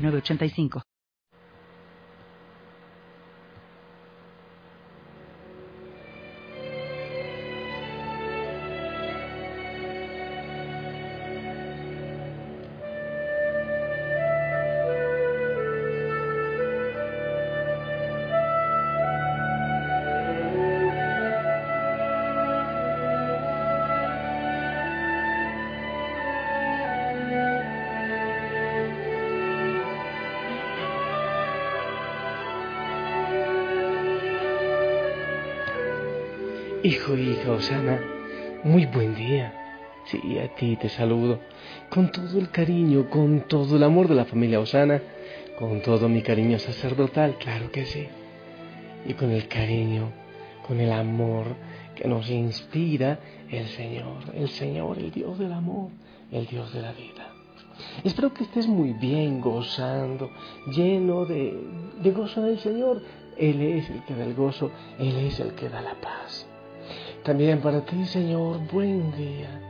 906985. Hijo, hija, Osana, muy buen día. Sí, a ti te saludo con todo el cariño, con todo el amor de la familia Osana, con todo mi cariño sacerdotal, claro que sí. Y con el cariño, con el amor que nos inspira el Señor, el Señor, el Dios del amor, el Dios de la vida. Espero que estés muy bien, gozando, lleno de, de gozo del Señor. Él es el que da el gozo, Él es el que da la paz. También para ti, Señor, buen día.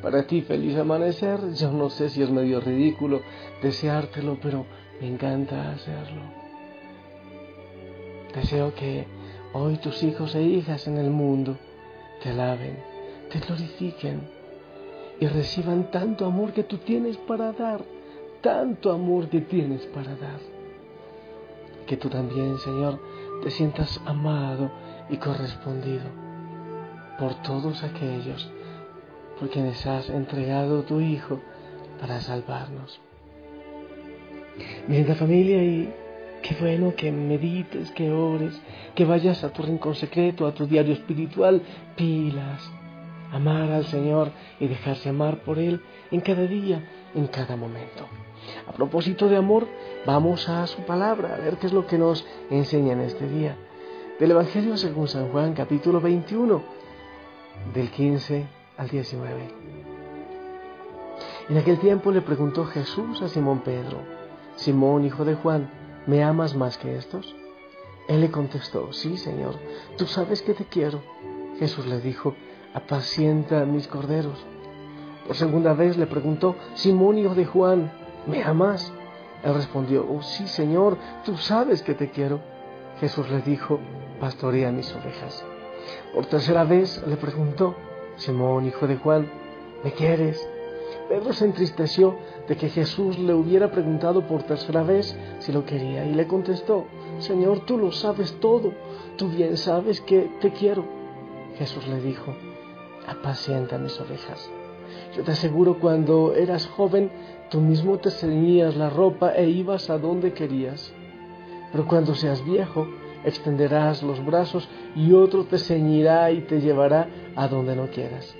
Para ti, feliz amanecer. Yo no sé si es medio ridículo deseártelo, pero me encanta hacerlo. Deseo que hoy tus hijos e hijas en el mundo te alaben, te glorifiquen y reciban tanto amor que tú tienes para dar, tanto amor que tienes para dar. Que tú también, Señor, te sientas amado y correspondido por todos aquellos por quienes has entregado tu Hijo para salvarnos. Mi linda familia, y qué bueno que medites, que ores, que vayas a tu rincón secreto, a tu diario espiritual, pilas, amar al Señor y dejarse amar por Él en cada día, en cada momento. A propósito de amor, vamos a su palabra, a ver qué es lo que nos enseña en este día. Del Evangelio según San Juan, capítulo 21 del 15 al 19. En aquel tiempo le preguntó Jesús a Simón Pedro, Simón, hijo de Juan, ¿me amas más que estos? Él le contestó, sí, Señor, tú sabes que te quiero. Jesús le dijo, apacienta mis corderos. Por segunda vez le preguntó, Simón, hijo de Juan, ¿me amas? Él respondió, oh sí, Señor, tú sabes que te quiero. Jesús le dijo, pastorea mis ovejas. Por tercera vez le preguntó, Simón, hijo de Juan, ¿me quieres? Pedro se entristeció de que Jesús le hubiera preguntado por tercera vez si lo quería y le contestó, Señor, tú lo sabes todo, tú bien sabes que te quiero. Jesús le dijo, apacienta mis ovejas. Yo te aseguro, cuando eras joven, tú mismo te ceñías la ropa e ibas a donde querías. Pero cuando seas viejo, extenderás los brazos y otro te ceñirá y te llevará a donde no quieras.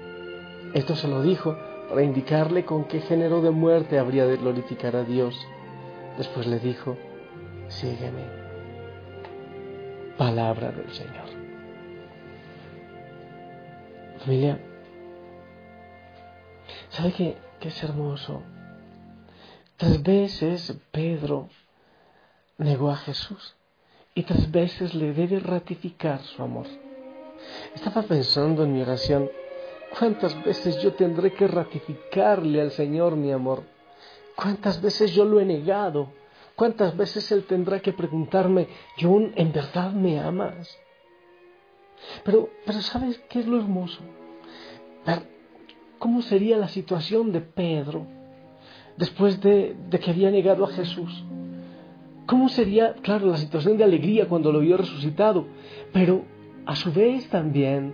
Esto se lo dijo para indicarle con qué género de muerte habría de glorificar a Dios. Después le dijo, sígueme. Palabra del Señor. Familia, ¿sabe qué, qué es hermoso? Tres veces Pedro negó a Jesús y tres veces le debe ratificar su amor. Estaba pensando en mi oración, ¿cuántas veces yo tendré que ratificarle al Señor mi amor? ¿Cuántas veces yo lo he negado? ¿Cuántas veces Él tendrá que preguntarme, John, ¿en verdad me amas? Pero, pero ¿sabes qué es lo hermoso? ¿Cómo sería la situación de Pedro después de, de que había negado a Jesús? ¿Cómo sería, claro, la situación de alegría cuando lo vio resucitado? Pero a su vez también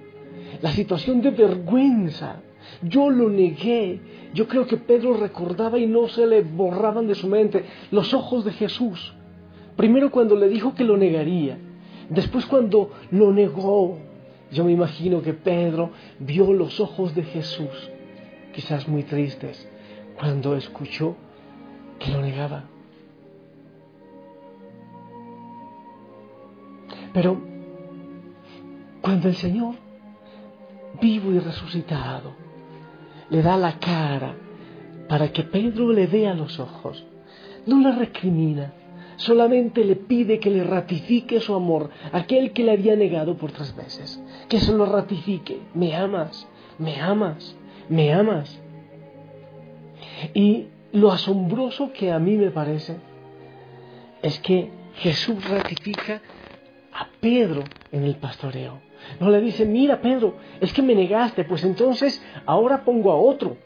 la situación de vergüenza. Yo lo negué. Yo creo que Pedro recordaba y no se le borraban de su mente los ojos de Jesús. Primero cuando le dijo que lo negaría. Después cuando lo negó. Yo me imagino que Pedro vio los ojos de Jesús, quizás muy tristes, cuando escuchó que lo negaba. Pero cuando el Señor, vivo y resucitado, le da la cara para que Pedro le vea los ojos, no le recrimina, solamente le pide que le ratifique su amor, aquel que le había negado por tres veces, que se lo ratifique, me amas, me amas, me amas. Y lo asombroso que a mí me parece es que Jesús ratifica a Pedro en el pastoreo. No le dice, mira Pedro, es que me negaste, pues entonces ahora pongo a otro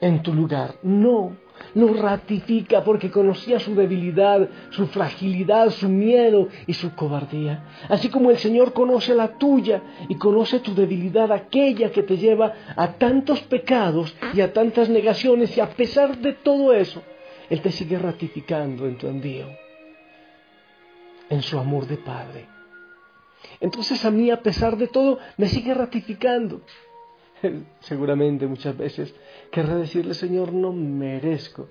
en tu lugar. No, lo ratifica porque conocía su debilidad, su fragilidad, su miedo y su cobardía. Así como el Señor conoce la tuya y conoce tu debilidad, aquella que te lleva a tantos pecados y a tantas negaciones y a pesar de todo eso, Él te sigue ratificando en tu envío, en su amor de Padre. Entonces a mí, a pesar de todo, me sigue ratificando. Seguramente muchas veces querrá decirle, Señor, no merezco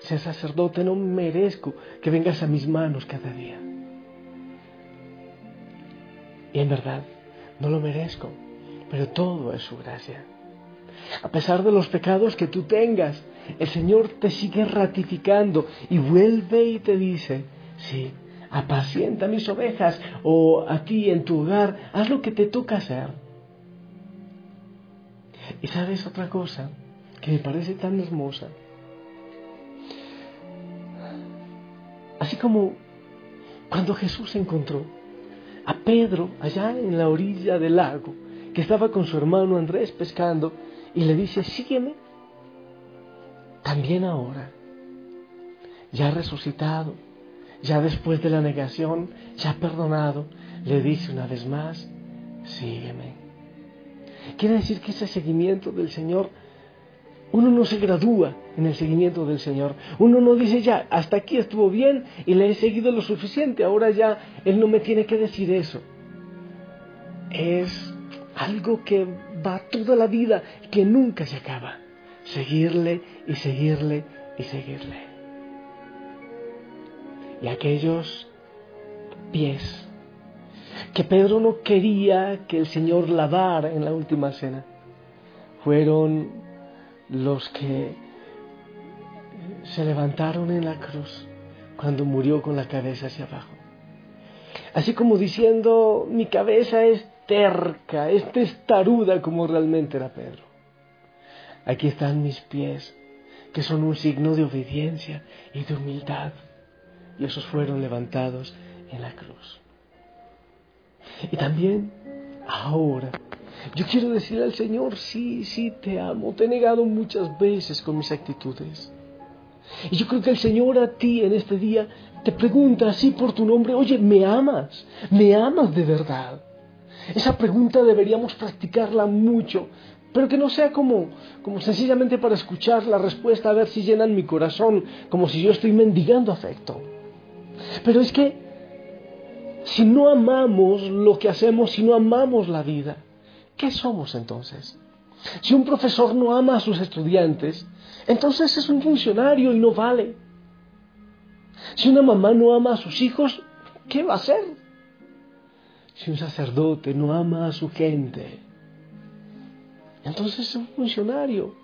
ser sacerdote, no merezco que vengas a mis manos cada día. Y en verdad, no lo merezco, pero todo es su gracia. A pesar de los pecados que tú tengas, el Señor te sigue ratificando y vuelve y te dice, sí, apacienta mis ovejas o a ti en tu hogar, haz lo que te toca hacer. Y sabes otra cosa que me parece tan hermosa. Así como cuando Jesús encontró a Pedro allá en la orilla del lago, que estaba con su hermano Andrés pescando, y le dice, sígueme. También ahora, ya resucitado, ya después de la negación, ya perdonado, le dice una vez más, sígueme. Quiere decir que ese seguimiento del Señor, uno no se gradúa en el seguimiento del Señor. Uno no dice ya, hasta aquí estuvo bien y le he seguido lo suficiente, ahora ya Él no me tiene que decir eso. Es algo que va toda la vida, que nunca se acaba. Seguirle y seguirle y seguirle. Y aquellos pies que Pedro no quería que el Señor lavara en la última cena, fueron los que se levantaron en la cruz cuando murió con la cabeza hacia abajo. Así como diciendo, mi cabeza es terca, es testaruda como realmente era Pedro. Aquí están mis pies, que son un signo de obediencia y de humildad. Y esos fueron levantados en la cruz. Y también ahora, yo quiero decirle al Señor, sí, sí, te amo, te he negado muchas veces con mis actitudes. Y yo creo que el Señor a ti en este día te pregunta así por tu nombre, oye, ¿me amas? ¿Me amas de verdad? Esa pregunta deberíamos practicarla mucho, pero que no sea como, como sencillamente para escuchar la respuesta a ver si llenan mi corazón, como si yo estoy mendigando afecto. Pero es que si no amamos lo que hacemos, si no amamos la vida, ¿qué somos entonces? Si un profesor no ama a sus estudiantes, entonces es un funcionario y no vale. Si una mamá no ama a sus hijos, ¿qué va a hacer? Si un sacerdote no ama a su gente, entonces es un funcionario.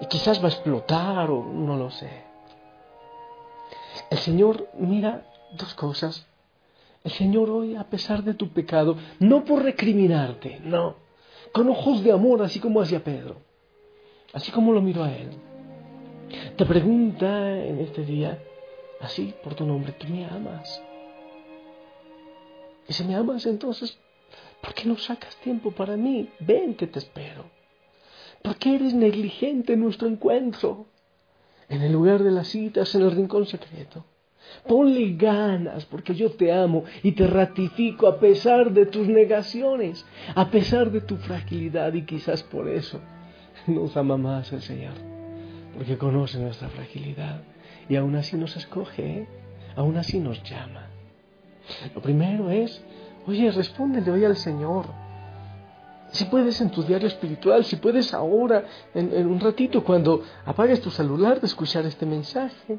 Y quizás va a explotar o no lo sé. El Señor mira dos cosas el Señor hoy, a pesar de tu pecado, no por recriminarte, no, con ojos de amor, así como hacía Pedro, así como lo miró a él, te pregunta en este día, así por tu nombre, ¿tú me amas? Y si me amas, entonces, ¿por qué no sacas tiempo para mí? Ven que te espero. ¿Por qué eres negligente en nuestro encuentro? En el lugar de las citas, en el rincón secreto. Ponle ganas porque yo te amo y te ratifico a pesar de tus negaciones, a pesar de tu fragilidad y quizás por eso nos ama más el Señor, porque conoce nuestra fragilidad y aún así nos escoge, ¿eh? aún así nos llama. Lo primero es, oye, respóndele hoy al Señor. Si puedes en tu diario espiritual, si puedes ahora, en, un ratito, cuando apagues tu celular, de escuchar este mensaje,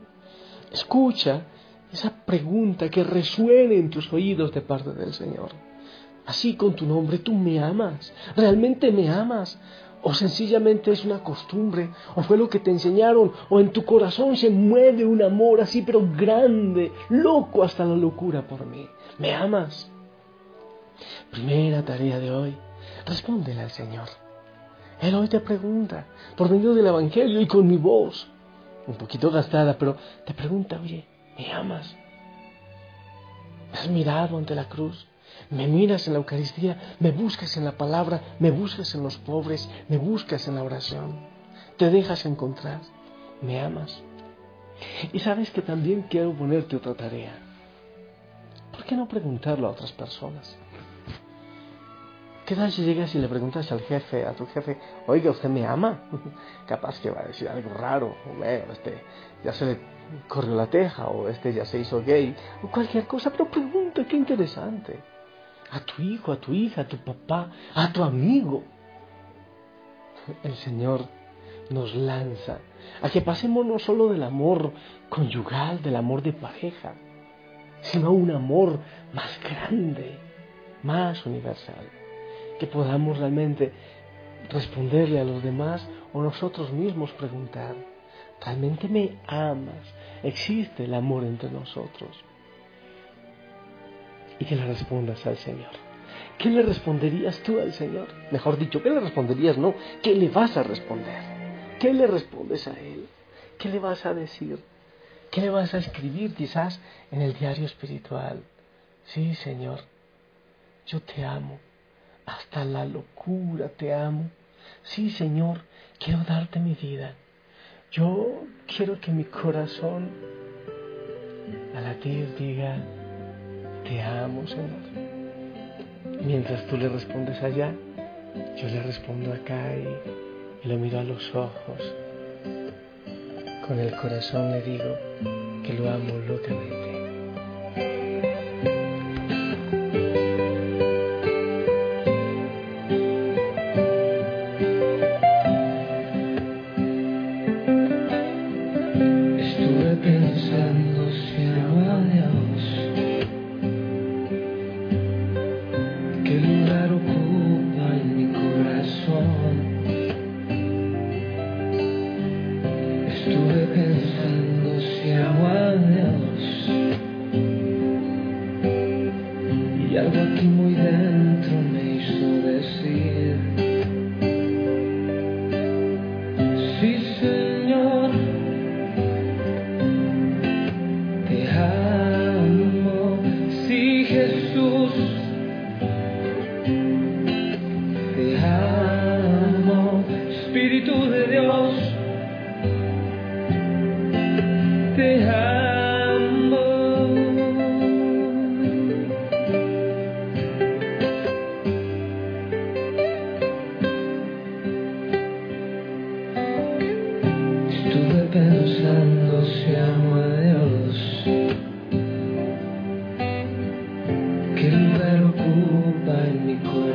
escucha esa pregunta que resuene en tus oídos de parte del Señor. Así con tu nombre, tú me amas, realmente me amas, o sencillamente es una costumbre, o fue lo que te enseñaron, o en tu corazón se mueve un amor así, pero grande, loco hasta la locura por mí. ¿Me amas? Primera tarea de hoy, respóndele al Señor. Él hoy te pregunta, por medio del Evangelio y con mi voz, un poquito gastada, pero te pregunta, oye, ¿me amas? ¿Me has mirado ante la cruz? Me miras en la Eucaristía, me buscas en la palabra, me buscas en los pobres, me buscas en la oración. Te dejas encontrar, me amas. Y sabes que también quiero ponerte otra tarea. ¿Por qué no preguntarlo a otras personas? ¿Qué tal si llegas y le preguntas al jefe, a tu jefe, oiga, ¿usted me ama? Capaz que va a decir algo raro, o este ya se le corrió la teja, o este ya se hizo gay, o cualquier cosa, pero pregunta, qué interesante a tu hijo, a tu hija, a tu papá, a tu amigo. El Señor nos lanza a que pasemos no solo del amor conyugal, del amor de pareja, sino un amor más grande, más universal, que podamos realmente responderle a los demás o nosotros mismos preguntar, ¿realmente me amas? ¿Existe el amor entre nosotros? y que le respondas al Señor. ¿Qué le responderías tú al Señor? Mejor dicho, ¿qué le responderías? No, ¿qué le vas a responder? ¿Qué le respondes a Él? ¿Qué le vas a decir? ¿Qué le vas a escribir quizás en el diario espiritual? Sí, Señor, yo te amo. Hasta la locura te amo. Sí, Señor, quiero darte mi vida. Yo quiero que mi corazón a latir diga, te amo, Señor. Mientras tú le respondes allá, yo le respondo acá y, y lo miro a los ojos. Con el corazón le digo que lo amo locamente.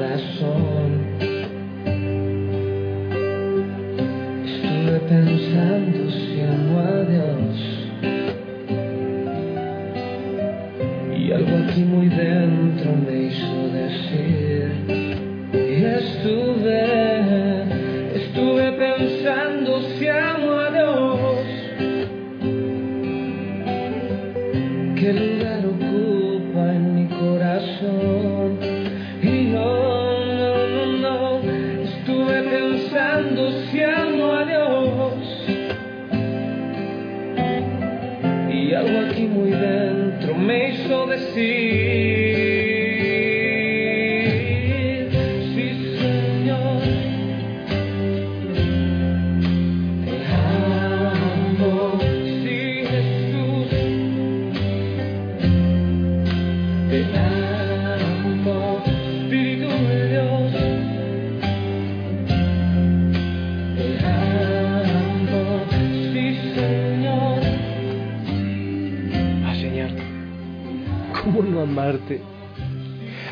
再说。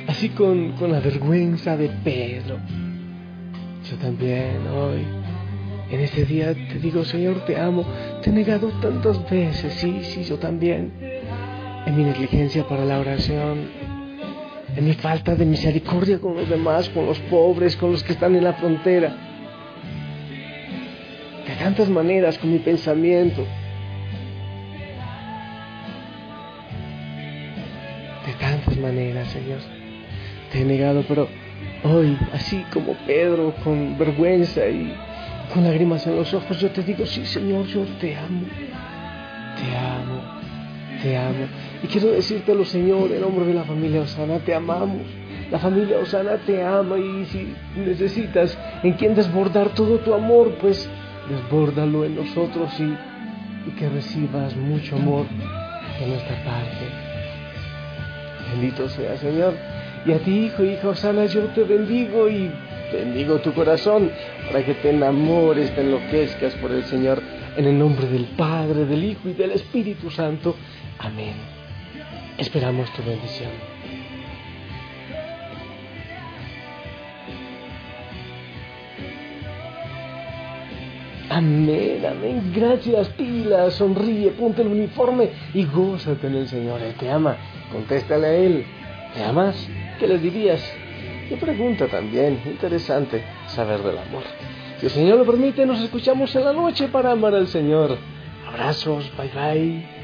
Así con, con la vergüenza de Pedro. Yo también hoy, en este día, te digo, Señor, te amo, te he negado tantas veces, sí, sí, yo también. en mi negligencia para la oración, en mi falta de misericordia con los demás, con los pobres, con los que están en la frontera. De tantas maneras, con mi pensamiento. Maneras, Señor. Te he negado, pero hoy, así como Pedro, con vergüenza y con lágrimas en los ojos, yo te digo, sí, Señor, yo te amo. Te amo, te amo. Y quiero decírtelo, Señor, en nombre de la familia Osana, te amamos. La familia Osana te ama y si necesitas en quien desbordar todo tu amor, pues desbórdalo en nosotros y, y que recibas mucho amor de nuestra parte. Bendito sea, Señor. Y a ti, hijo, hija Osana, yo te bendigo y bendigo tu corazón para que te enamores, te enloquezcas por el Señor. En el nombre del Padre, del Hijo y del Espíritu Santo. Amén. Esperamos tu bendición. Amén, amén. Gracias, pila. Sonríe, ponte el uniforme y gózate en el Señor. Él te ama. Contéstale a Él. ¿Me amas? ¿Qué le dirías? Qué pregunta también. Interesante saber del amor. Si el Señor lo permite, nos escuchamos en la noche para amar al Señor. Abrazos, bye bye.